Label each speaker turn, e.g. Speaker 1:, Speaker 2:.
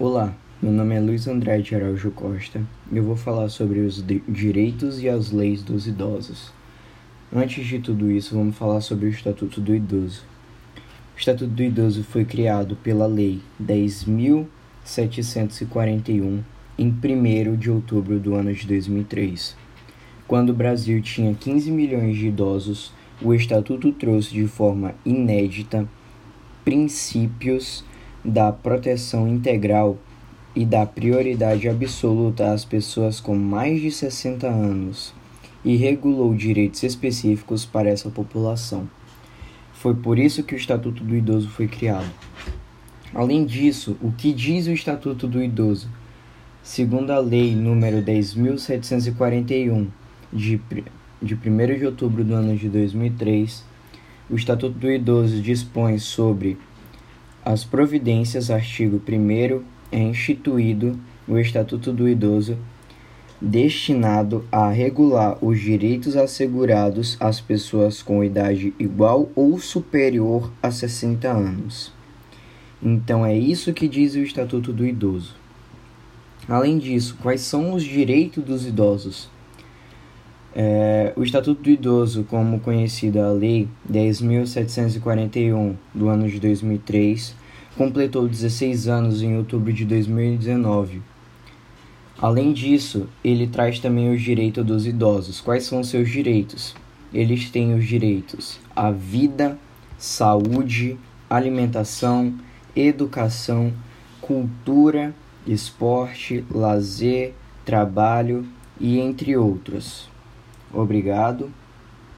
Speaker 1: Olá, meu nome é Luiz Andrade Araújo Costa e eu vou falar sobre os direitos e as leis dos idosos. Antes de tudo isso, vamos falar sobre o Estatuto do Idoso. O Estatuto do Idoso foi criado pela Lei 10.741 em 1 de outubro do ano de 2003. Quando o Brasil tinha 15 milhões de idosos, o Estatuto trouxe de forma inédita princípios da proteção integral e da prioridade absoluta às pessoas com mais de 60 anos e regulou direitos específicos para essa população. Foi por isso que o Estatuto do Idoso foi criado. Além disso, o que diz o Estatuto do Idoso? Segundo a Lei número 10.741, de, de 1 de outubro do ano de 2003, o Estatuto do Idoso dispõe sobre as providências, artigo 1 é instituído o Estatuto do Idoso, destinado a regular os direitos assegurados às pessoas com idade igual ou superior a 60 anos. Então é isso que diz o Estatuto do Idoso. Além disso, quais são os direitos dos idosos? É, o Estatuto do Idoso, como conhecido a Lei 10.741 do ano de 2003, completou 16 anos em outubro de 2019. Além disso, ele traz também os direitos dos idosos. Quais são os seus direitos? Eles têm os direitos à vida, saúde, alimentação, educação, cultura, esporte, lazer, trabalho e entre outros. Obrigado